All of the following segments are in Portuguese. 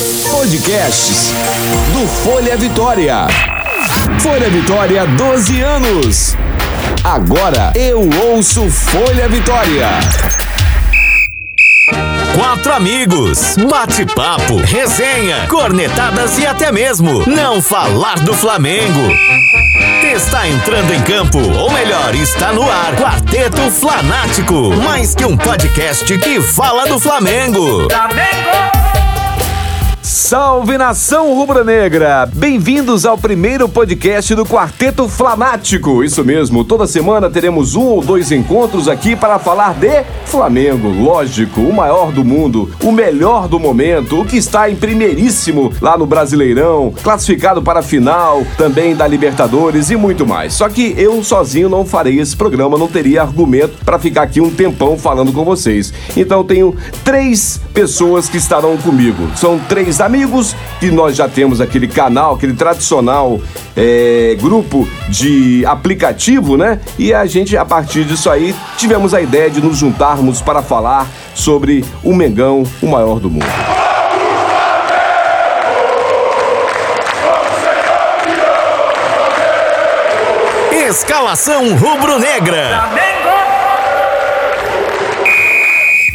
Podcasts do Folha Vitória. Folha Vitória, 12 anos. Agora eu ouço Folha Vitória. Quatro amigos, bate-papo, resenha, cornetadas e até mesmo não falar do Flamengo. Está entrando em campo, ou melhor, está no ar. Quarteto Flanático, mais que um podcast que fala do Flamengo. Flamengo! Salve nação rubro-negra! Bem-vindos ao primeiro podcast do Quarteto Flamático. Isso mesmo, toda semana teremos um ou dois encontros aqui para falar de Flamengo. Lógico, o maior do mundo, o melhor do momento, o que está em primeiríssimo lá no Brasileirão, classificado para a final, também da Libertadores e muito mais. Só que eu sozinho não farei esse programa, não teria argumento para ficar aqui um tempão falando com vocês. Então tenho três pessoas que estarão comigo. São três amigos que nós já temos aquele canal, aquele tradicional é, grupo de aplicativo, né? E a gente, a partir disso aí, tivemos a ideia de nos juntarmos para falar sobre o Mengão, o maior do mundo. Escalação rubro-negra.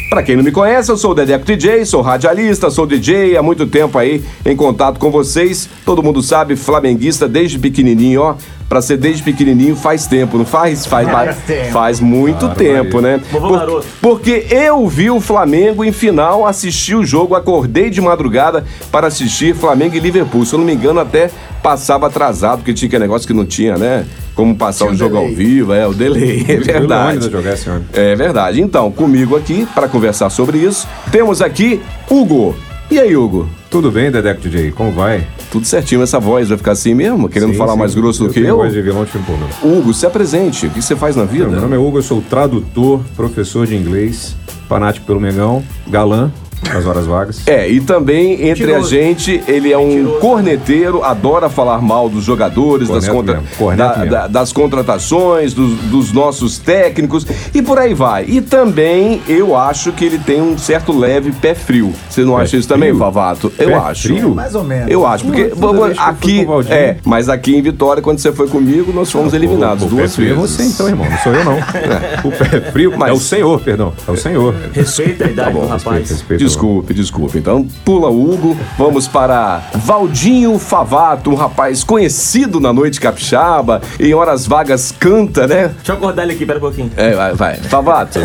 Para quem não me conhece, eu sou o Dedeco DJ, sou radialista, sou DJ há muito tempo aí em contato com vocês. Todo mundo sabe, flamenguista desde pequenininho, ó. Pra ser desde pequenininho faz tempo, não faz? Faz, faz, tempo. faz muito claro, tempo, né? Por, porque eu vi o Flamengo em final, assisti o jogo, acordei de madrugada para assistir Flamengo e Liverpool. Se eu não me engano, até passava atrasado, porque tinha aquele negócio que não tinha, né? como passar o um jogo delay. ao vivo, é o delay, é verdade. Jogar, é verdade. Então, comigo aqui para conversar sobre isso, temos aqui Hugo. E aí, Hugo? Tudo bem, Dedeco DJ? Como vai? Tudo certinho, essa voz vai ficar assim mesmo? Querendo sim, falar sim. mais grosso do eu que eu? Voz de vilão te Hugo, se apresente. O que você faz na vida? Meu nome é Hugo, eu sou tradutor, professor de inglês, fanático pelo Megão, galã, nas horas vagas. É, e também entre Mentiroso. a gente, ele é um Mentiroso. corneteiro, adora falar mal dos jogadores, das, contra... da, da, das, contratações, dos, dos, nossos técnicos e por aí vai. E também eu acho que ele tem um certo leve pé frio. Você não pé acha isso frio? também, Favato? Eu pé acho. Frio? Mais ou menos. Eu acho, porque aqui. É, mas aqui em Vitória, quando você foi comigo, nós fomos ah, eliminados o, o duas vezes. É você então, irmão, não sou eu não. É. O pé frio, mas... é o senhor, perdão. É o senhor. Respeita a idade tá bom, do rapaz. Respeita, respeita, Desculpe, desculpe. Então, pula Hugo. Vamos para Valdinho Favato, um rapaz conhecido na noite capixaba. Em horas vagas canta, né? Deixa eu acordar ele aqui, pera um pouquinho. É, vai, vai. Favato,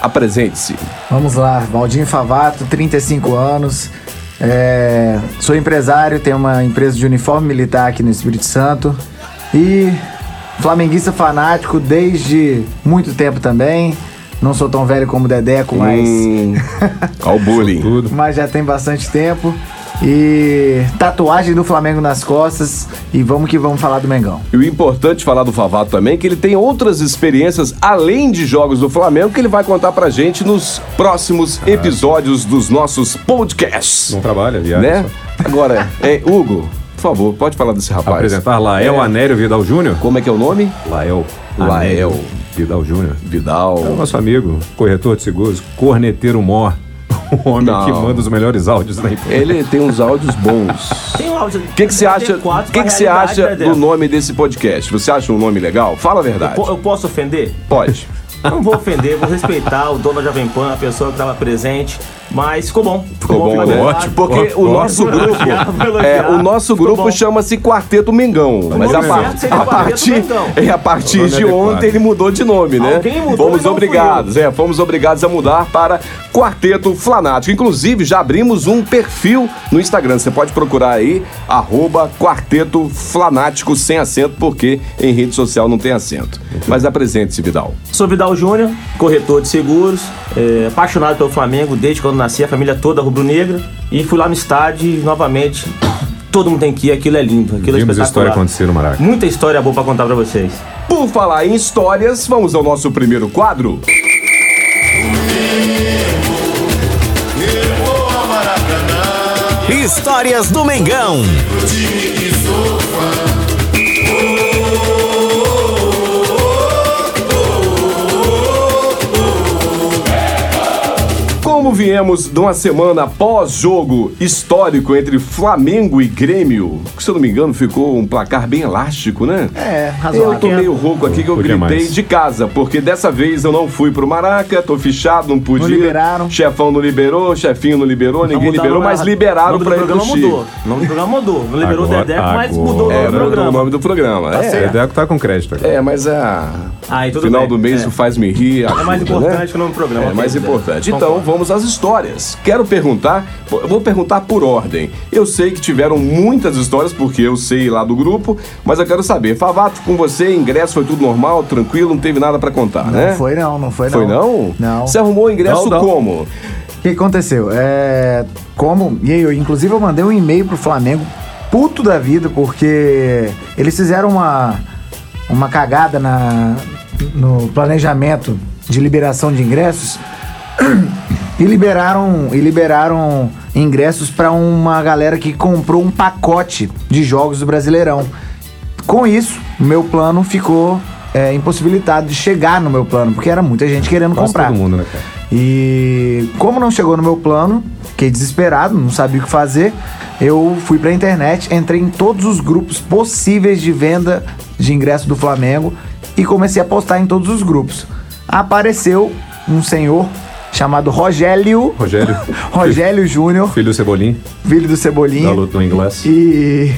apresente-se. Vamos lá, Valdinho Favato, 35 anos. É, sou empresário, tenho uma empresa de uniforme militar aqui no Espírito Santo. E flamenguista fanático desde muito tempo também. Não sou tão velho como o Dedeco, mas. Hum, o bullying. mas já tem bastante tempo. E tatuagem do Flamengo nas costas. E vamos que vamos falar do Mengão. E o importante falar do Favato também é que ele tem outras experiências além de jogos do Flamengo que ele vai contar pra gente nos próximos ah. episódios dos nossos podcasts. Não trabalha, viagem. Né? Agora, é, Hugo, por favor, pode falar desse rapaz. Apresentar Lael é. Anério Vidal Júnior. Como é que é o nome? Lael. Lael. Vidal Júnior. Vidal. É o nosso amigo, corretor de seguros, corneteiro mor. O homem Não. que manda os melhores áudios da empresa. Ele tem uns áudios bons. Tem um áudio. O que, que você acha? O que, que você acha do nome desse podcast? Você acha um nome legal? Fala a verdade. Eu, eu posso ofender? Pode. Não vou ofender, vou respeitar o dono da Jovem Pan, a pessoa que estava presente. Mas ficou bom. Ficou, ficou bom, né? Ótimo. Porque o nosso grupo, é, o nosso grupo chama-se Quarteto Mengão. Mas a, par, a partir, é, a partir de ontem ele mudou de nome, né? Fomos obrigados, é, fomos obrigados a mudar para Quarteto Flanático. Inclusive, já abrimos um perfil no Instagram. Você pode procurar aí, arroba Quarteto Flanático sem acento, porque em rede social não tem acento. Mas apresente-se, Vidal. Sou Vidal Júnior, corretor de seguros, é, apaixonado pelo Flamengo desde quando nasci, a família toda rubro-negra. E fui lá no estádio e novamente todo mundo tem que ir, aquilo é lindo, aquilo é Vimos é história acontecer no Maraca. Muita história boa para contar para vocês. Por falar em histórias, vamos ao nosso primeiro quadro. Histórias do Mengão. Como viemos de uma semana pós-jogo histórico entre Flamengo e Grêmio, que se eu não me engano ficou um placar bem elástico, né? É, Eu razoável. tô meio rouco aqui que eu Podia gritei mais. de casa, porque dessa vez eu não fui pro Maraca, tô fichado, não podia. liberaram. Chefão não liberou, chefinho não liberou, ninguém liberou, o mas liberaram o nome do pra ir pro programa Chico. mudou. O nome do programa mudou. Não liberou Agora- o Dedeco, mas agora- mudou o nome É, do mudou o programa. nome do programa. O é, Dedeco tá com crédito agora. é, mas a. Tudo final bem. do mês É. o faz-me rir. É mais ajuda, importante né? que o nome do programa. É mais importante. Então, vamos às histórias. Quero perguntar, vou perguntar por ordem. Eu sei que tiveram muitas histórias, porque eu sei lá do grupo, mas eu quero saber. Favato, com você, ingresso foi tudo normal, tranquilo, não teve nada pra contar, Não né? foi não, não foi não. Foi não? Não. Você arrumou o ingresso Não, não. como? O que aconteceu? É, como, e aí, eu, inclusive eu mandei um e-mail pro Flamengo, puto da vida, porque eles fizeram uma, uma cagada na, no planejamento de liberação de ingressos e liberaram, e liberaram ingressos para uma galera que comprou um pacote de jogos do Brasileirão. Com isso, meu plano ficou é, impossibilitado de chegar no meu plano, porque era muita gente querendo Quase comprar. todo mundo, né, cara? E como não chegou no meu plano, fiquei desesperado, não sabia o que fazer. Eu fui pra internet, entrei em todos os grupos possíveis de venda de ingresso do Flamengo e comecei a postar em todos os grupos. Apareceu um senhor chamado Rogério, Rogério. Rogério Júnior, Filho do Cebolinha, filho do Cebolinha. no inglês. E,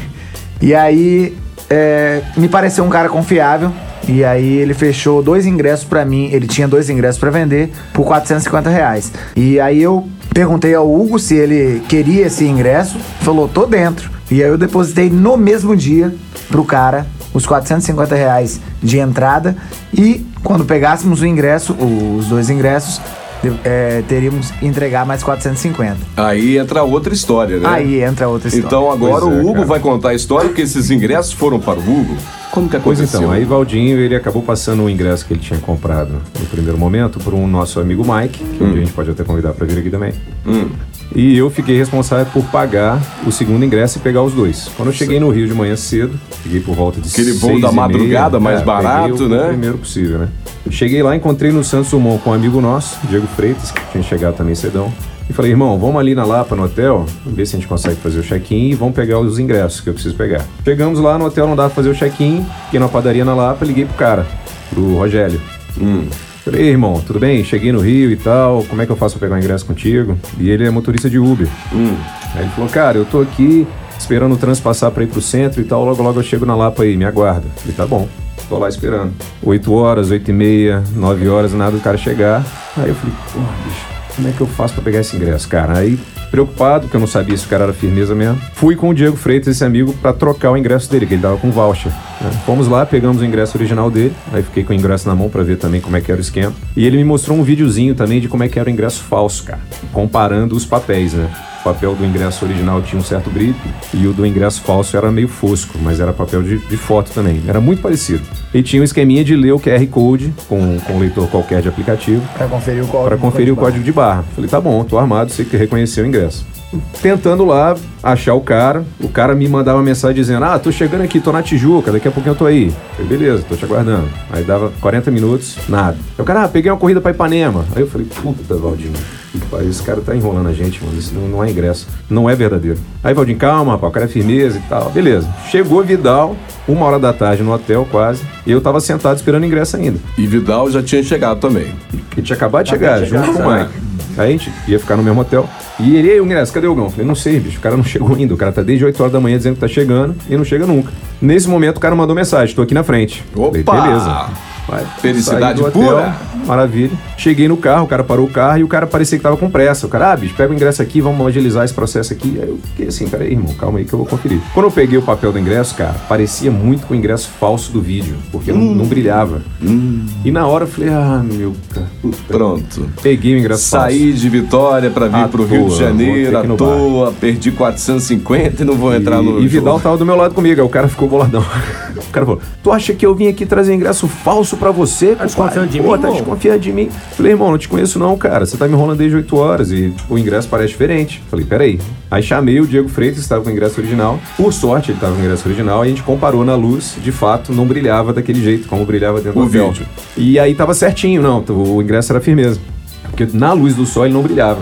e aí é, me pareceu um cara confiável. E aí ele fechou dois ingressos pra mim. Ele tinha dois ingressos pra vender por 450 reais. E aí eu perguntei ao Hugo se ele queria esse ingresso. Falou, tô dentro. E aí eu depositei no mesmo dia pro cara os 450 reais de entrada. E quando pegássemos o ingresso, os dois ingressos, é, teríamos que entregar mais 450. Aí entra outra história, né? Aí entra outra história. Então agora é, o Hugo cara. vai contar a história, porque esses ingressos foram para o Hugo. Como que Pois aconteceu? então, aí Valdinho, ele acabou passando o ingresso que ele tinha comprado no primeiro momento por um nosso amigo Mike, que um dia a gente pode até convidar pra vir aqui também. Hum. E eu fiquei responsável por pagar o segundo ingresso e pegar os dois. Quando eu cheguei no Rio de manhã cedo, cheguei por volta de Aquele voo da e meia, madrugada, mais é, barato, peguei o né? primeiro possível, né? Cheguei lá, encontrei no Santos Dumont com um amigo nosso, Diego Freitas, que tinha chegado também cedão. E falei, irmão, vamos ali na Lapa, no hotel, ver se a gente consegue fazer o check-in e vamos pegar os ingressos que eu preciso pegar. Chegamos lá no hotel, não dava pra fazer o check-in, fiquei na padaria na Lapa, liguei pro cara, pro Rogério. Hum. Falei, "Ei, irmão, tudo bem? Cheguei no Rio e tal, como é que eu faço pra pegar o ingresso contigo? E ele é motorista de Uber. Hum. Aí ele falou, cara, eu tô aqui esperando o trânsito passar pra ir pro centro e tal, logo logo eu chego na Lapa aí, me aguarda. Falei, tá bom, tô lá esperando. 8 horas, 8 e meia, 9 horas, nada do cara chegar. Aí eu falei, pô, bicho, como é que eu faço pra pegar esse ingresso, cara? Aí, preocupado, porque eu não sabia se o cara era firmeza mesmo, fui com o Diego Freitas, esse amigo, pra trocar o ingresso dele, que ele tava com voucher. né? Fomos lá, pegamos o ingresso original dele, aí fiquei com o ingresso na mão pra ver também como é que era o esquema. E ele me mostrou um videozinho também de como é que era o ingresso falso, cara, comparando os papéis, né? O papel do ingresso original tinha um certo brilho e o do ingresso falso era meio fosco, mas era papel de, de foto também. Era muito parecido. E tinha um esqueminha de ler o QR Code com, com um leitor qualquer de aplicativo Pra conferir o código. para conferir o código de barra. Falei, tá bom, tô armado, sei que reconheceu o ingresso. Tentando lá achar o cara, o cara me mandava mensagem dizendo: Ah, tô chegando aqui, tô na Tijuca, daqui a pouquinho eu tô aí. Falei, beleza, tô te aguardando. Aí dava 40 minutos, nada. Aí o cara, ah, peguei uma corrida pra Ipanema. Aí eu falei, puta, Valdinho, esse cara tá enrolando a gente, mano, isso não, não é ingresso, não é verdadeiro. Aí Valdinho, calma, rapaz, o cara é firmeza e tal. Beleza. Chegou Vidal, uma hora da tarde no hotel quase, e eu tava sentado esperando ingresso ainda. E Vidal já tinha chegado também. Ele tinha acabado de chegar, chegar, junto com o? Mike. Aí a gente ia ficar no mesmo hotel. E ele, o ingresso, cadê o Gão? Falei, não sei, bicho, o cara não chegou ainda. O cara tá desde 8 horas da manhã dizendo que tá chegando e não chega nunca. Nesse momento o cara mandou mensagem, tô aqui na frente. Falei, Opa! beleza. Felicidade pura. Maravilha. Cheguei no carro, o cara parou o carro e o cara parecia que tava com pressa. O cara, ah, bicho, pega o ingresso aqui, vamos agilizar esse processo aqui. Aí eu fiquei assim, peraí, irmão, calma aí que eu vou conferir. Quando eu peguei o papel do ingresso, cara, parecia muito com o ingresso falso do vídeo, porque não, não brilhava. E na hora eu falei, ah, meu cara. Pronto. Peguei o ingresso falso. Saí de Vitória pra vir À pro Rio toa, de vou ter Janeiro à toa, perdi 450 e não vou entrar no E, e Vidal jogo. tava do meu lado comigo, aí o cara ficou boladão. O cara falou: Tu acha que eu vim aqui trazer ingresso falso pra você? Tá desconfiando de Pô, mim, tá irmão? desconfiando de mim. Falei, irmão, não te conheço não, cara. Você tá me enrolando desde 8 horas e o ingresso parece diferente. Falei, peraí. Aí chamei o Diego Freitas, que estava com o ingresso original. Por sorte, ele tava com o ingresso original. E a gente comparou na luz. De fato, não brilhava daquele jeito, como brilhava dentro O do hotel. vídeo. E aí tava certinho, não. O ingresso era firmeza. Porque na luz do sol ele não brilhava.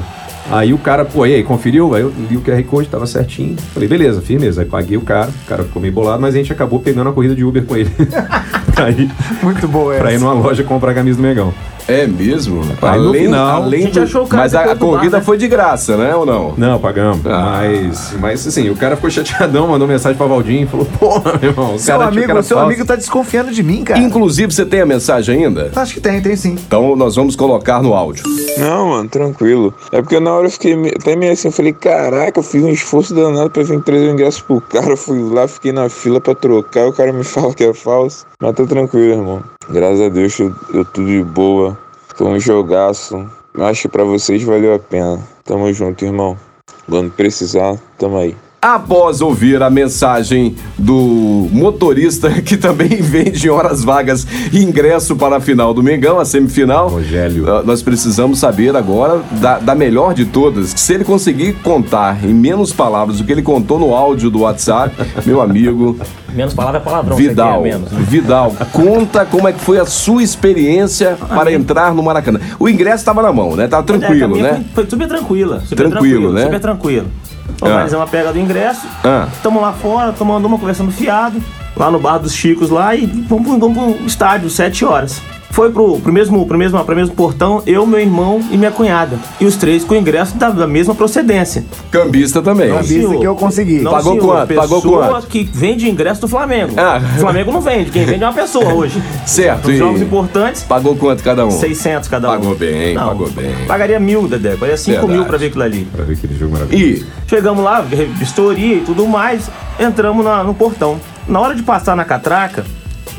Aí o cara, pô, e aí, conferiu? Aí eu li o QR Code, tava certinho. Falei, beleza, firmeza. Aí paguei o cara, o cara ficou meio bolado, mas a gente acabou pegando a corrida de Uber com ele. pra ir, Muito boa essa. pra ir numa loja comprar a camisa do Megão. É mesmo? Aí no final- além A gente do- achou o cara Mas a, a do bar, corrida né? foi de graça, né? Ou não? Não, pagamos. Ah. Mas, mas assim, o cara ficou chateadão, mandou mensagem pra Valdinho e falou, porra, meu irmão, Seu amigo, seu falso. amigo tá desconfiando de mim, cara. Inclusive, você tem a mensagem ainda? Acho que tem, tem sim. Então nós vamos colocar no áudio. Não, mano, tranquilo. É porque na hora eu fiquei até meio assim, eu falei, caraca, eu fiz um esforço danado pra vir trazer o ingresso pro cara. Eu fui lá, fiquei na fila pra trocar, o cara me fala que é falso. Mas tá tranquilo, irmão. Graças a Deus, eu, eu tudo de boa. Foi um jogaço. Acho que pra vocês valeu a pena. Tamo junto, irmão. Quando precisar, tamo aí. Após ouvir a mensagem do motorista que também vende em horas vagas ingresso para a final do Mengão, a semifinal, Rogério. ah, nós precisamos saber agora da, da melhor de todas. Se ele conseguir contar em menos palavras o que ele contou no áudio do WhatsApp, meu amigo Menos palavra é palavrão. Vidal, você quer menos, né? Vidal, conta como é que foi a sua experiência para minha- entrar no Maracanã. O ingresso estava na mão, né? Tava É, tranquilo, minha né? Foi, foi super tranquila. Super Tranquilo, tranquilo, né? Super tranquilo. Organizamos a pega do ingresso. Ah. Tamo lá fora, tomando uma, conversando fiado. Lá no bar dos Chicos lá e vamos, pro- vamos pro estádio, sete horas. Foi pro, pro, mesmo, pro, mesmo, pro mesmo portão, eu, meu irmão e minha cunhada. E os três com ingresso da, da mesma procedência. Cambista também. Não, Cambista senhor. que eu consegui. Não, Pagou senhor. quanto? Pagou Pessoa quanto? que vende ingresso do Flamengo. Ah. O Flamengo não vende, quem vende é uma pessoa hoje. Certo. Os jogos importantes, Pagou quanto cada um? 600 cada um. Pagou bem, pagou bem. Pagaria mil, Dedé. Pagaria 5 Verdade. mil pra ver aquilo ali. Pra ver aquele jogo maravilhoso. E Chegamos lá, vistoria e tudo mais, entramos na- no portão. Na hora de passar na catraca,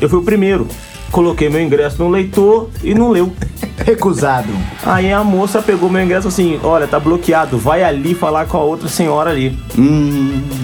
eu fui o primeiro. Coloquei meu ingresso no leitor e não leu. Recusado. Aí a moça pegou meu ingresso assim: Olha, tá bloqueado, vai ali falar com a outra senhora ali.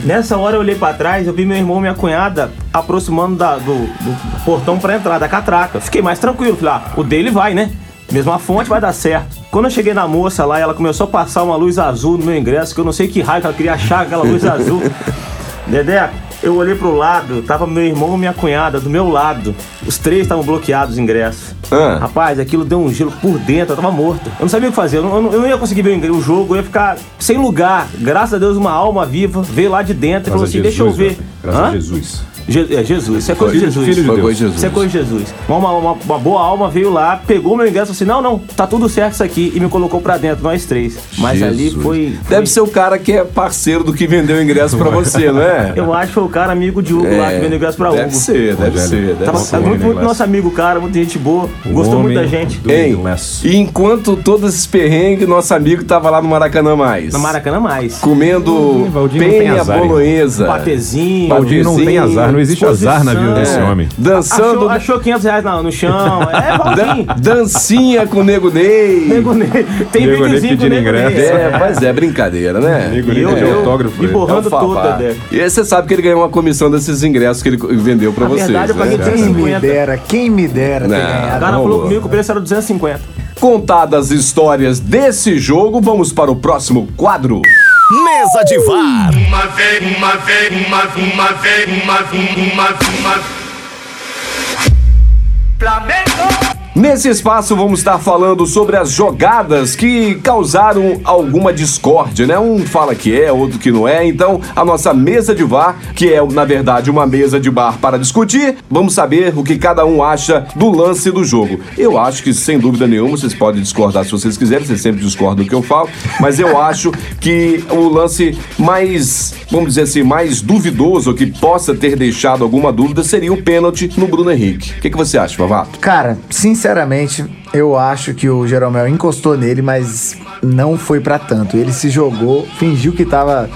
Nessa hora eu olhei pra trás, eu vi meu irmão e minha cunhada aproximando da- do, do portão pra entrar, da catraca. Fiquei mais tranquilo, falei: Ah, o dele vai, né? Mesma fonte vai dar certo. Quando eu cheguei na moça lá, ela começou a passar uma luz azul no meu ingresso, que eu não sei que raio que ela queria achar aquela luz azul. Dedé, eu olhei pro lado, tava meu irmão e minha cunhada do meu lado. Os três estavam bloqueados os ingressos. Ah. Rapaz, aquilo deu um gelo por dentro, eu tava morto. Eu não sabia o que fazer, eu não, eu não- ia conseguir ver o jogo, eu ia ficar sem lugar. Graças a Deus, uma alma viva veio lá de dentro e falou assim: deixa eu Jesus, ver. Graças Hã? a Jesus. Je- é Jesus, isso é coisa de Jesus. filho de foi Deus. coisa de Jesus. Isso é coisa de Jesus. Uma, uma, uma boa alma veio lá, pegou meu ingresso e assim: não, não, tá tudo certo isso aqui. E me colocou pra dentro, nós três. Mas ali Jesus. foi. Deve foi- ser o cara que é parceiro do que vendeu o ingresso pra você, não é? Eu acho que foi o cara amigo de Hugo lá que vendeu ingresso pra deve Hugo. ser, deve ser, deve Tava, ser. tava muito, muito Glass. nosso amigo, cara, muita gente boa. O Gostou muito da gente. do Ei, e enquanto todos esses perrengues, nosso amigo tava lá no Maracanã mais. Na Maracanã mais. Comendo Hum, Valdinho não tem penha azar, bolonhesa. Patezinho. Valdinho não tem azar, não existe azar na vida desse É, homem. Dançando, Achou, achou 500 reais no, no chão. É, Valdinho. dancinha com o Nego Ney. Nego Ney. Tem Nego Ney pedindo ingresso. É, mas é brincadeira, né? Nego E Ney eu autógrafo. me né? borrando É o tudo. Dedé. E aí você sabe que ele ganhou uma comissão desses ingressos que ele vendeu pra vocês, verdade, eu paguei né? Quem me 250. dera, quem me dera. O cara falou comigo que o preço era 250. Contadas histórias desse jogo, vamos para o próximo quadro. Mesa de VAR. Uma vez, uma vez, uma, uma vez, uma, uma, uma. Flamengo! Nesse espaço vamos estar falando sobre as jogadas que causaram alguma discórdia, né? Um fala que é, outro que não é. Então, a nossa mesa de VAR, que é na verdade uma mesa de bar para discutir, vamos saber o que cada um acha do lance do jogo. Eu acho que sem dúvida nenhuma, vocês podem discordar se vocês quiserem, vocês sempre discordam do que eu falo, mas eu acho que o lance mais, vamos dizer assim, mais duvidoso, que possa ter deixado alguma dúvida, seria o pênalti no Bruno Henrique. O que, que você acha, Pavato? Cara, sinceramente, eu acho que o Jeromel encostou nele, mas não foi pra tanto. Ele se jogou, fingiu que tava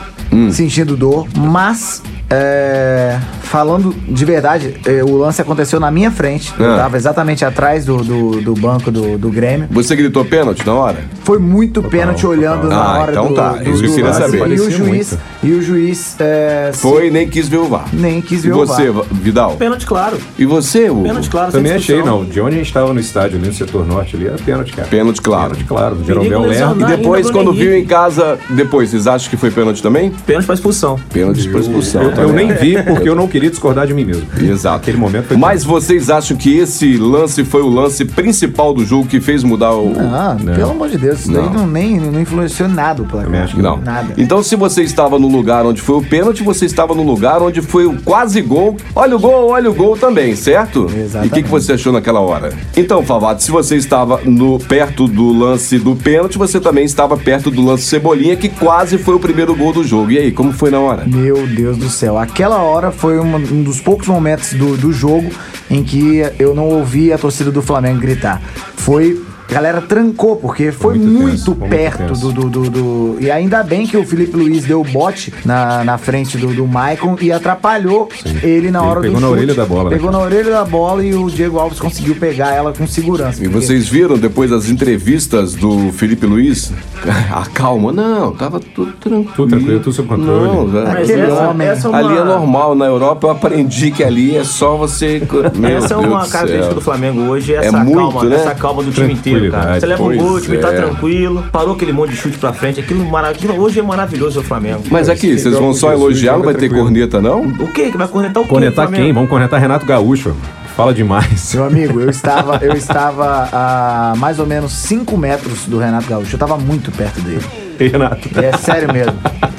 sentindo dor, mas é, falando de verdade, é, o lance aconteceu na minha frente. Eu Ah. tava exatamente atrás do, do, do banco do, do Grêmio. Você gritou pênalti na hora? Foi muito pênalti olhando total. na Ah, hora então do, tá, do, isso que eu queria lance. saber. E o juiz, muito. e o juiz é, Foi e nem quis ver o VAR. nem quis E ver o você, Vidal? Pênalti, claro. E você, Hugo? Pênalti, claro. Também achei, não. De onde a gente tava no estádio, ali no setor norte ali, era pênalti, cara. Pênalti, claro. Pênalti, claro. Jeromel lerda. E depois, quando viu em casa, depois, vocês acham que foi pênalti também? Pênalti pra expulsão. Pênalti por expulsão. Eu Exato. Eu nem vi porque eu não queria discordar de mim mesmo. Exato. Aquele momento foi. Mas vocês acham que esse lance foi o lance principal do jogo que fez mudar o. Ah, pelo amor de Deus, isso daí Não. não, nem, não influenciou nada o placar. Acho que Não. Nada. Então, se você estava no lugar onde foi o pênalti, você estava no lugar onde foi o quase gol. Olha o gol, olha o gol também, certo? E o Exatamente. que, que você achou naquela hora? Então, Favato, se você estava no, perto do lance do pênalti, você também estava perto do lance Cebolinha, que quase foi o primeiro gol do jogo. E aí, como foi na hora? Meu Deus do céu. Aquela hora foi uma- um dos poucos momentos do, do jogo em que eu não ouvi a torcida do Flamengo gritar. Foi. A galera trancou, porque foi muito muito, tenso, foi muito perto tenso. do, do, do, do- E ainda bem que o Felipe Luiz deu bote na, na frente do, do Maicon e atrapalhou ele na Ele hora pegou do na chute. orelha da bola, né? Pegou na orelha da bola e o Diego Alves conseguiu pegar ela com segurança. E porque- vocês viram depois das entrevistas do Felipe Luiz? Ah, calma, não, tava tudo tranquilo. Tudo tranquilo, tudo sob controle. Não, Mas Aquele essa, homem. essa é uma, Ali é normal, na Europa eu aprendi que ali é só você. Meu Essa é uma do característica céu. do Flamengo hoje, essa É muito, calma, né? essa calma do time inteiro, cara. Tranquilidade. Você leva um Pois gol, o time tá é. tranquilo, parou aquele monte de chute pra frente, aquilo, mara- aquilo hoje é maravilhoso o Flamengo. Mas aqui, vocês vão só Jesus, elogiar, não vai ter tranquilo. corneta, não? O que? Que vai cornetar o quê? Cornetar quem? Vamos cornetar Renato Gaúcho. Fala demais. Meu amigo, eu estava, eu estava a mais ou menos 5 metros do Renato Gaúcho. Eu estava muito perto dele. Renato. É sério mesmo.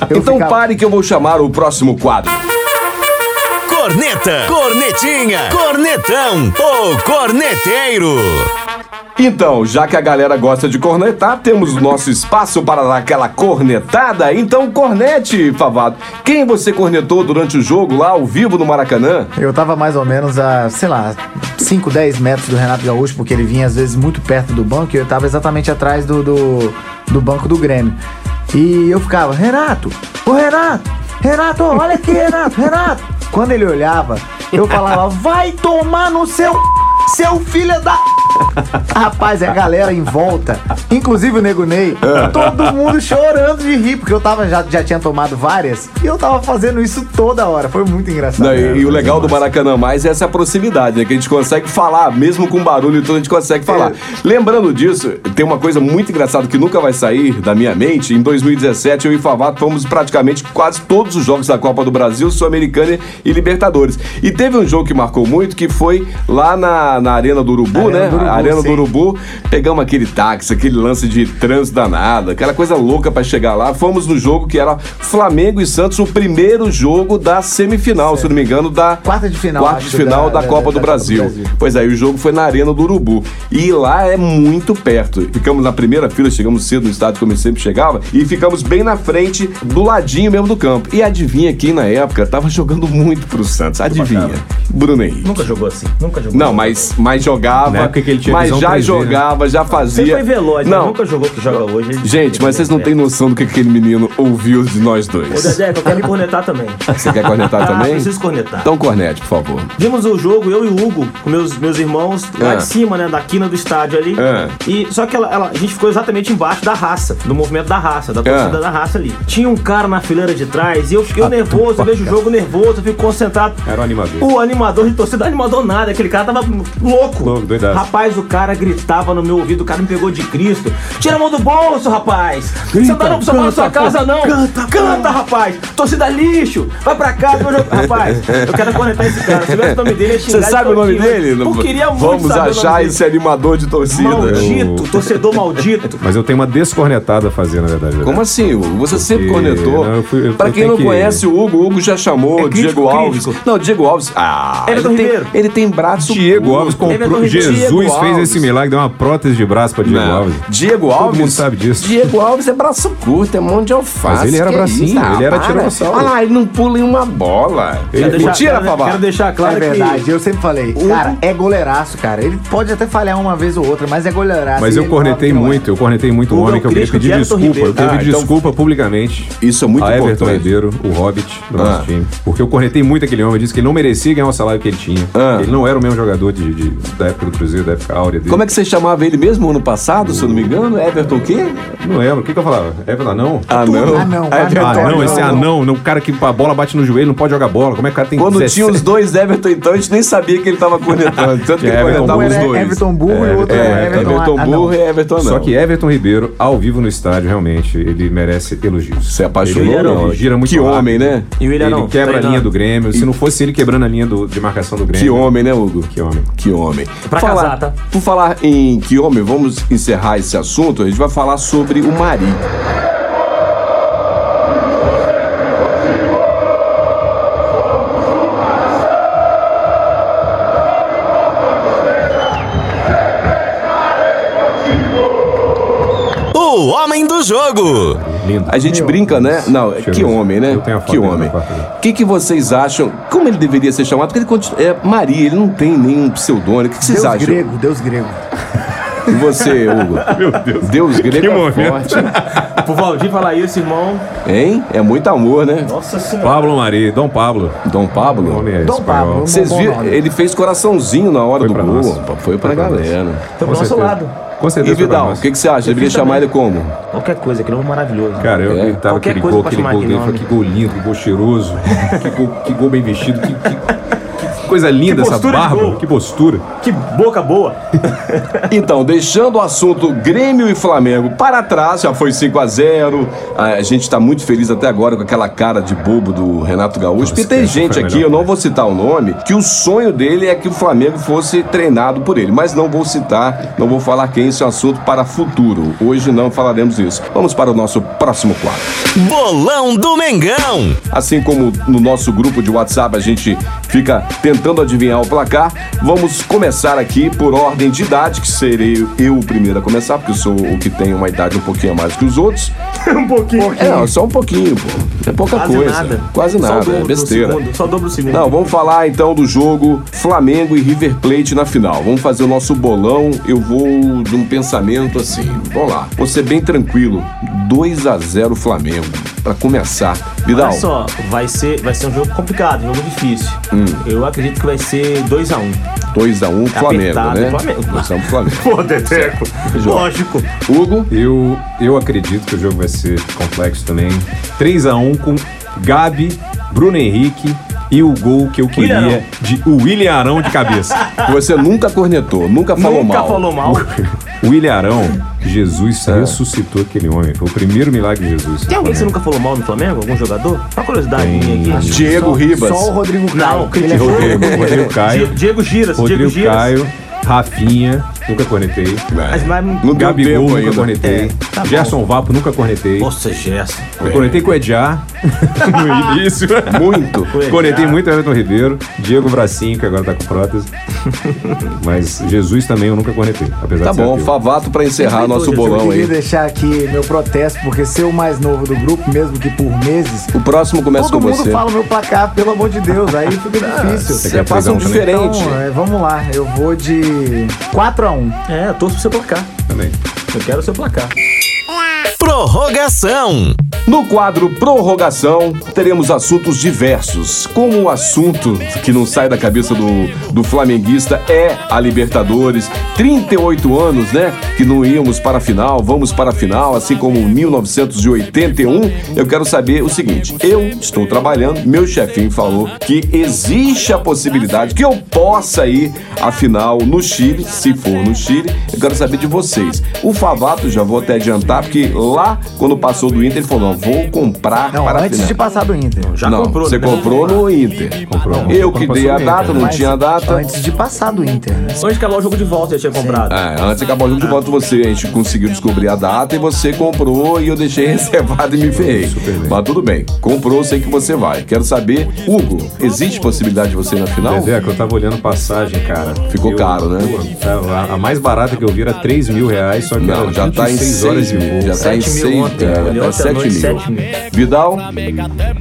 Eu então ficava- pare que eu vou chamar o próximo quadro. Corneta, cornetinha, cornetão, o corneteiro. Então, já que a galera gosta de cornetar, temos nosso espaço para dar aquela cornetada. Então, cornete, Favado. Quem você cornetou durante o jogo lá ao vivo no Maracanã? Eu tava mais ou menos a, sei lá, 5, 10 metros do Renato Gaúcho, porque ele vinha às vezes muito perto do banco e eu tava exatamente atrás do, do, do banco do Grêmio. E eu ficava, Renato, ô Renato, Renato, olha aqui, Renato, Renato. Quando ele olhava, eu falava, vai tomar no seu seu filho da. Rapaz, a galera em volta, inclusive o Nego Ney, todo mundo chorando de rir, porque eu tava, já, já tinha tomado várias, e eu tava fazendo isso toda hora. Foi muito engraçado. Não, e, e o legal do Maracanã Mais é essa proximidade, né? Que a gente consegue falar, mesmo com barulho e tudo, a gente consegue falar. Lembrando disso, tem uma coisa muito engraçada que nunca vai sair da minha mente. Em 2017, eu e Favato fomos praticamente quase todos os jogos da Copa do Brasil, Sul-Americana e Libertadores. E teve um jogo que marcou muito, que foi lá na, na Arena do Urubu, Arena né? do Urubu, Arena do sim. Urubu. Pegamos aquele táxi, aquele lance de trânsito danado, aquela coisa louca pra chegar lá. Fomos no jogo que era Flamengo e Santos, o primeiro jogo da semifinal, se eu não me engano, da Quarta de final, quarta de final da, da- Copa da- do da Brasil. Do Brasil. Pois aí, o jogo foi na Arena do Urubu. E lá é muito perto. Ficamos na primeira fila, chegamos cedo no estádio, como sempre chegava, e ficamos bem na frente, do ladinho mesmo do campo. E adivinha quem na época tava jogando muito pro Santos? Adivinha? Bruno Henrique. Nunca jogou assim, nunca jogou. Não, mas, mas jogava, Na época que ele tinha mas já 3D, né? jogava, já Você fazia. foi veloz, não, mas nunca jogou o que joga hoje. Ele- gente, mas vocês não têm noção do que aquele menino ouviu de nós Ô, dois. Dedé, eu quero me cornetar também. Você quer cornetar Ah, também? preciso cornetar. Então cornete, por favor. Vimos o jogo, eu e o Hugo, com meus, meus irmãos, lá Ah. de cima, né, da quina do estádio ali. Ah. E só que ela, ela- a gente ficou exatamente embaixo da raça, do movimento da raça, da torcida Ah. da raça ali. Tinha um cara na fileira de trás e eu fiquei nervoso, eu vejo o jogo nervoso, eu fico concentrado. Era o animador. O animador de torcida, animador nada, aquele cara tava louco. Louco, doidaço. Rapaz, o cara gritava no meu ouvido, o cara me pegou de Cristo. Tira a mão do bolso, rapaz. Você não tá no você não tá na sua casa, não. Canta, rapaz. Torcida lixo. Vai pra casa, meu jogo. Rapaz, eu quero conectar esse cara. Se tivesse o nome dele, Você ele sabe o nome dele? Eu queria muito Vamos achar dele. esse animador de torcida. Maldito, torcedor maldito. Mas eu tenho uma descornetada a fazer, na verdade. Como assim, Hugo? Você sempre Porque- cornetou. não, eu fui- eu- pra quem não que- conhece o Hugo, o Hugo já chamou É o crítico, Diego Alves. crítico. Não, Diego Alves. Ah, Everton ele tem, ele tem braço Diego. Alves comprou. Ribeiro. Jesus Diego fez Alves. esse milagre, deu uma prótese de braço pra Diego Não. Alves. Diego Alves. mundo sabe disso. Diego Alves é braço curto, é mão de alface. Mas ele era bracinho, isso? Ah, ele era tiranossauro. Olha lá, ele não pula em uma bola. Ele- Quero Mentira, deixar, Fabá. quero deixar claro é verdade, que... eu sempre falei, cara, é goleiraço, cara. Ele pode até falhar uma vez ou outra, mas é goleiraço. Mas eu ele cornetei é. muito, eu cornetei muito é homem o que eu queria pedir desculpa. Eu Ribeiro. queria Ah, pedir então- desculpa publicamente. Isso é muito a Everton importante. Ribeiro, o Hobbit do nosso Ah. time. Porque eu cornetei muito aquele homem, eu disse que ele não merecia ganhar o salário que ele tinha. Ah. Ele não era o mesmo jogador da época do Cruzeiro, da a áurea dele. Como é que você chamava ele mesmo ano passado, se eu não me engano? Everton o quê? Não lembro. O que, que eu falava? Everton Anão? Ah, não. Anão, Everton Ah, Anão. não, esse é anão, não, o cara que a bola bate no joelho não pode jogar bola. Como é que o cara tem Quando 17? tinha os dois Everton, então, a gente nem sabia que ele tava cornetando. Tanto que ele É, Everton cornetava Um os era dois. Everton Burro e o outro É, é Everton, Everton Anão. Burro e Everton não. Só que Everton Ribeiro, ao vivo no estádio, realmente, ele merece elogios. Você apaixonou, Ele, não? ele gira muito Que rápido. homem, né? E Ele não, quebra a linha do Grêmio. Se não fosse ele quebrando a linha do- de marcação do Grêmio. Que homem, né, Hugo? Que homem. Que homem. Pra Falar- casar, tá? Por falar em homem, vamos encerrar esse assunto. A gente vai falar sobre o Mari. Do jogo. Lindo. A gente brinca, né? Não, que homem, né? Eu tenho a foto Que homem. no quarto dele. O que, que vocês acham? Como ele deveria ser chamado? Porque ele continua, é Maria, ele não tem nenhum pseudônimo. O que, que vocês Deus acham? grego, Deus grego. E você, Hugo? Meu Deus. Deus grego Que é momento. forte. Pro Valdir falar isso, irmão. Hein? É muito amor, né? Nossa senhora. Pablo Mari, Dom Pablo. Dom O Pablo. homem é Dom espanhol. Pablo. Vocês viram? nome. Ele fez coraçãozinho na hora Foi do gol. Foi pra Foi pra galera. Tô Com pro nosso lado. Com E certeza pra Vidal, o que, que você acha? Deveria fiz chamar ele como? Qualquer coisa, aquele é maravilhoso. Cara, eu É. gritava Qualquer aquele gol, aquele gol dele, que gol lindo, que gol cheiroso, que, gol, que gol bem vestido, que- que coisa linda Que essa barba, que postura. Que boca boa. Então, deixando o assunto Grêmio e Flamengo para trás, já foi 5 a 0 A gente está muito feliz até agora com aquela cara de bobo do Renato Gaúcho. Porque tem essa gente aqui, melhor eu não vou citar o nome, que o sonho dele é que o Flamengo fosse treinado por ele. Mas não vou citar, não vou falar quem, isso é um assunto para futuro. Hoje não falaremos isso. Vamos para o nosso próximo quadro. Bolão do Mengão. Assim como no nosso grupo de WhatsApp a gente fica tentando adivinhar o placar, vamos começar aqui por ordem de idade, que serei eu o primeiro a começar, porque eu sou o que tem uma idade um pouquinho a mais que os outros. um pouquinho. É, só um pouquinho, pô. É pouca Quase coisa. nada. Quase o nada, dobro é besteira. segundo, Só o dobro do segundo. Não, vamos falar então do jogo Flamengo e River Plate na final. Vamos fazer o nosso bolão. Eu vou de um pensamento assim. Vamos lá. Vou ser bem tranquilo. 2 a 0 Flamengo. Pra começar. Vidal. Olha só, vai ser, vai ser um jogo complicado, um jogo difícil. Hum. Eu acredito que vai ser 2x1. 2x1 Flamengo, Apertado, né? Flamengo. 2x1 Flamengo. Pô, Deteco. Lógico. Hugo, Eu, eu acredito que o jogo vai ser complexo também. 3x1 com Gabi, Bruno Henrique e o gol que eu queria William de o William Arão de cabeça. você nunca cornetou, nunca falou Nunca mal. falou mal. o William Arão, Jesus ressuscitou aquele homem. Foi o primeiro milagre de Jesus. Tem alguém que você nunca falou mal no Flamengo? Algum jogador? Só uma curiosidade Tem. minha aqui. Diego Ribas. Só o Rodrigo Caio. Não, Ele é Rodrigo, Rodrigo Caio, Di- Diego Giras, Rodrigo Diego Giras. Caio, Rafinha, nunca cornetei. Mas, mas, Não deu Gabigol, tempo nunca ainda. cornetei. É, tá bom. Gerson Vapo, nunca cornetei. Nossa, Gerson. Eu cornetei com o Edjar no início. Muito. Cornetei muito o Everton Ribeiro, Diego Bracinho, que agora tá com prótese. Mas Jesus também eu nunca cornetei, apesar Tá de ser bom, ateu. Favato pra encerrar nosso Eu bolão queria aí. deixar aqui meu protesto, porque ser o mais novo do grupo, mesmo que por meses, O próximo começa todo com mundo você. fala o meu placar, pelo amor de Deus, aí fica difícil. Você Você passa um diferente. Então, é, vamos lá, eu vou de 4x1. É, eu torço pro seu placar. Também. Eu quero o seu placar. Prorrogação. No quadro Prorrogação, teremos assuntos diversos. Como o assunto que não sai da cabeça do, do flamenguista é a Libertadores. 38 anos, né? Que não íamos para a final, vamos para a final, assim como em 1981. Eu quero saber o seguinte: eu estou trabalhando, meu chefinho falou que existe a possibilidade que eu possa ir à final no Chile, se for no Chile. Eu quero saber de vocês. O Favato, já vou até adiantar, porque lá, quando passou do Inter, ele falou: não, vou comprar Não, para a antes final. de passar do Inter. Já não, comprou, você né? comprou no Inter. Comprou. Eu que dei a data, Inter, não? Mas tinha data. Antes de passar do Inter, né? Antes de acabar o jogo de volta, já tinha comprado. É, antes de acabar o jogo de volta, você, a gente conseguiu descobrir a data e você comprou e eu deixei reservado e me ferrei. Mas tudo bem, comprou, sei que você vai. Quero saber, Hugo, existe possibilidade de você ir na final? Zezé, que eu tava olhando passagem, cara. Ficou Eu- caro, né? Pô, tava- a mais barata que eu vi era 3 mil reais, só que Não, era já tá em 26 horas 6 de mil, voo. já tá em 7 mil seis- ontem. é, é ontem à sete noite, mil. 7 mil. Vidal?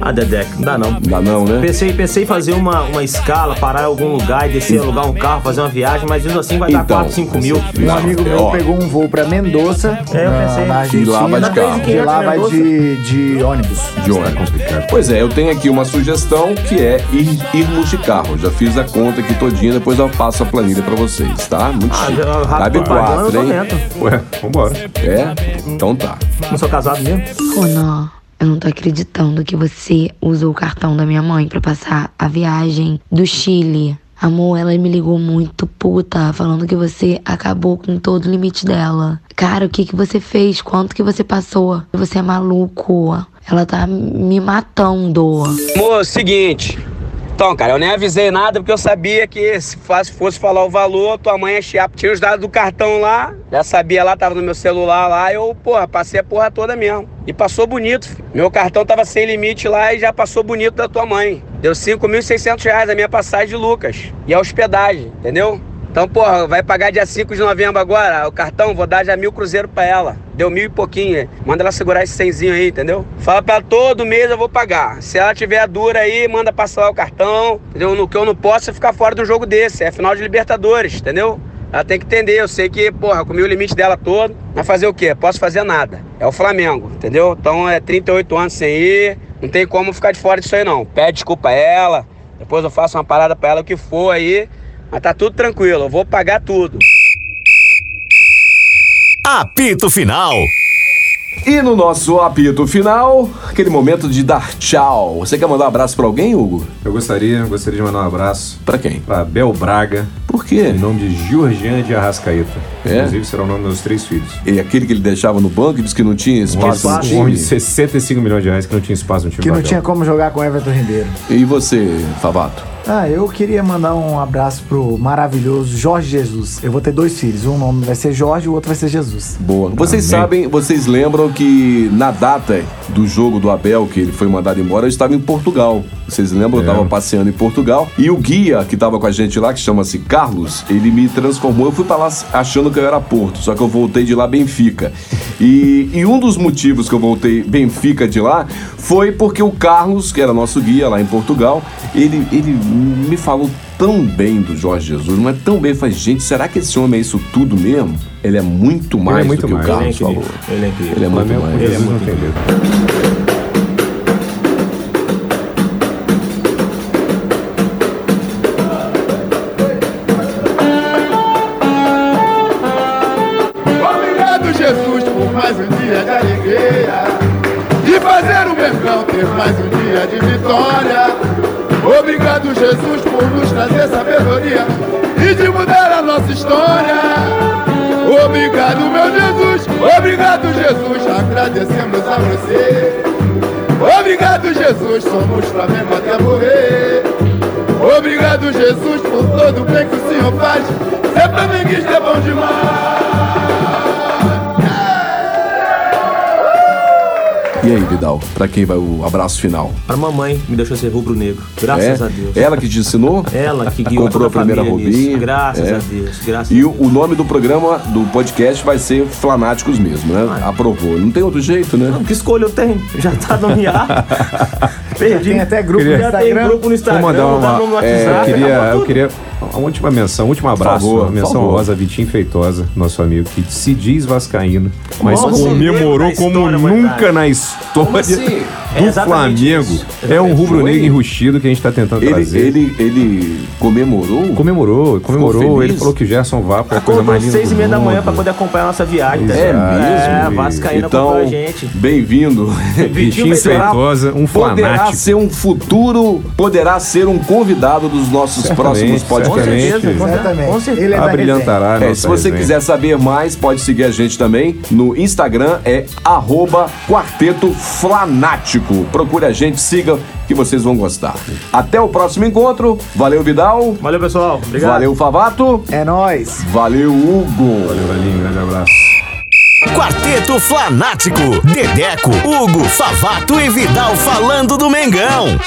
Ah, Dedec, não dá não. Dá não, né? Pensei, pensei em fazer uma, uma escala, parar em algum lugar e descer, alugar um carro, fazer uma viagem, mas mesmo assim vai dar Então, 4, 5 mil. Um amigo meu ó. pegou um voo pra Mendoza, É, eu na, pensei. na E lá vai de carro. De lá vai de, de ônibus. De ônibus. Pois é, eu tenho aqui uma sugestão que é ir, irmos de carro. Já fiz a conta aqui todinha, depois eu passo a planilha pra vocês, tá? Muito Ah, chique. Cabe rápido pagando, eu quatro, tô hein? dentro. Ué, vambora. É? Então tá. Não sou casado mesmo? Ronan, eu não tô acreditando que você usou o cartão da minha mãe pra passar a viagem do Chile. Amor, ela me ligou muito puta, falando que você acabou com todo o limite dela. Cara, o que que você fez? Quanto que você passou? Você é maluco. Ela tá me matando. Amor, seguinte. Então, cara, eu nem avisei nada porque eu sabia que se fosse, falar o valor, tua mãe ia chiar. Tinha os dados do cartão lá, já sabia lá, tava no meu celular lá, eu, porra, passei a porra toda mesmo. E passou bonito. Meu cartão tava sem limite lá e já passou bonito da tua mãe. Deu 5.600 reais a minha passagem de Lucas. E a hospedagem, entendeu? Então, porra, vai pagar dia 5 de novembro agora, o cartão, vou dar já mil cruzeiro pra ela. Deu mil e pouquinho. Manda ela segurar esse cenzinho aí, entendeu? Fala pra todo mês eu vou pagar. Se ela tiver dura aí, manda passar o cartão. Entendeu? No que eu não posso é ficar fora de um jogo desse. É final de Libertadores, entendeu? Ela tem que entender, eu sei que, porra, comi o limite dela todo. Mas fazer o quê? Posso fazer nada. É o Flamengo, entendeu? Então é 38 anos sem ir. Não tem como ficar de fora disso aí, não. Pede desculpa a ela. Depois eu faço uma parada pra ela, o que for aí. Mas tá tudo tranquilo, eu vou pagar tudo. Apito Final. E no nosso apito final, aquele momento de dar tchau. Você quer mandar um abraço pra alguém, Hugo? Eu gostaria, gostaria de mandar um abraço Pra quem? pra Bel Braga, Por quê? em nome de Georgiane de Arrascaeta. É? Inclusive será o nome dos meus três filhos. E aquele que ele deixava no banco e disse que não tinha espaço no Um homem time. de 65 milhões de reais que não tinha espaço no time Que não tinha como jogar com Everton Ribeiro. E você, Favato? Ah, eu queria mandar um abraço pro maravilhoso Jorge Jesus. Eu vou ter dois filhos. Um nome vai ser Jorge e o outro vai ser Jesus. Boa. Vocês Amém. sabem, vocês lembram que na data do jogo do Abel, que ele foi mandado embora, eu estava em Portugal. Vocês lembram? Eu estava Lembro. passeando em Portugal. E o guia que estava com a gente lá, que chama-se Carlos, ele me transformou. Eu fui para lá achando que eu era Porto, só que eu voltei de lá Benfica. E, e um dos motivos que eu voltei Benfica de lá foi porque o Carlos, que era nosso guia lá em Portugal, ele, ele me falou tão bem do Jorge Jesus, mas tão bem. Eu falei, gente, será que esse homem é isso tudo mesmo? Ele é muito mais muito do que mais. o Ele é Carlos falou. Ele é incrível. Ele é muito mais. Não tem medo. Obrigado, meu Jesus, obrigado, Jesus, agradecemos a você. Obrigado, Jesus, somos Flamengo até morrer. Obrigado, Jesus, por todo o bem que o Senhor faz. Ser flamenguista é bom demais. E aí, Vidal, pra quem vai o abraço final? A mamãe me deixou ser rubro-negro. Graças É? a Deus. Ela que te ensinou? Ela que guiou Comprou a primeira roupinha. Graças É. a Deus. Graças E a o, Deus. o nome do programa, do podcast, vai ser Flanáticos mesmo, né? Aprovou. Não tem outro jeito, né? Não, que escolha eu tenho? Já tá nomeado. Perdi. Tem até grupo Queria- no Já tem Instagram. grupo no Instagram. Vou mandar uma. no é, eu queria, acabou eu queria uma última menção, um último abraço, favor, uma menção favor. rosa Vitinho Feitosa, nosso amigo que se diz vascaíno, mas Nossa, comemorou como história, nunca na história assim? É do exatamente Flamengo. isso. É um rubro-negro Foi? enrustido que a gente tá tentando Ele, trazer. ele, ele comemorou? Comemorou, comemorou. Ele falou que Gerson Vá foi a coisa mais linda seis e meia da manhã pra poder acompanhar a nossa viagem. tá É mesmo? É, Vascaína então, a gente. bem-vindo. Vitinho Feitosa. Um Poderá fanático. ser um futuro, poderá ser um convidado dos nossos Certamente, próximos podcasts. Com Exatamente. Com certeza. Ele é. Abrilhantará a É, se você resenha. quiser saber mais, pode seguir a gente também no Instagram, é arroba Quarteto Flanático. Procure a gente, siga que vocês vão gostar. Até o próximo encontro. Valeu, Vidal. Valeu, pessoal. Obrigado. Valeu, Favato. É nóis. Valeu, Hugo. Valeu, Valinho. Um grande abraço. Quarteto Flanático, Dedeco, Hugo, Favato e Vidal falando do Mengão.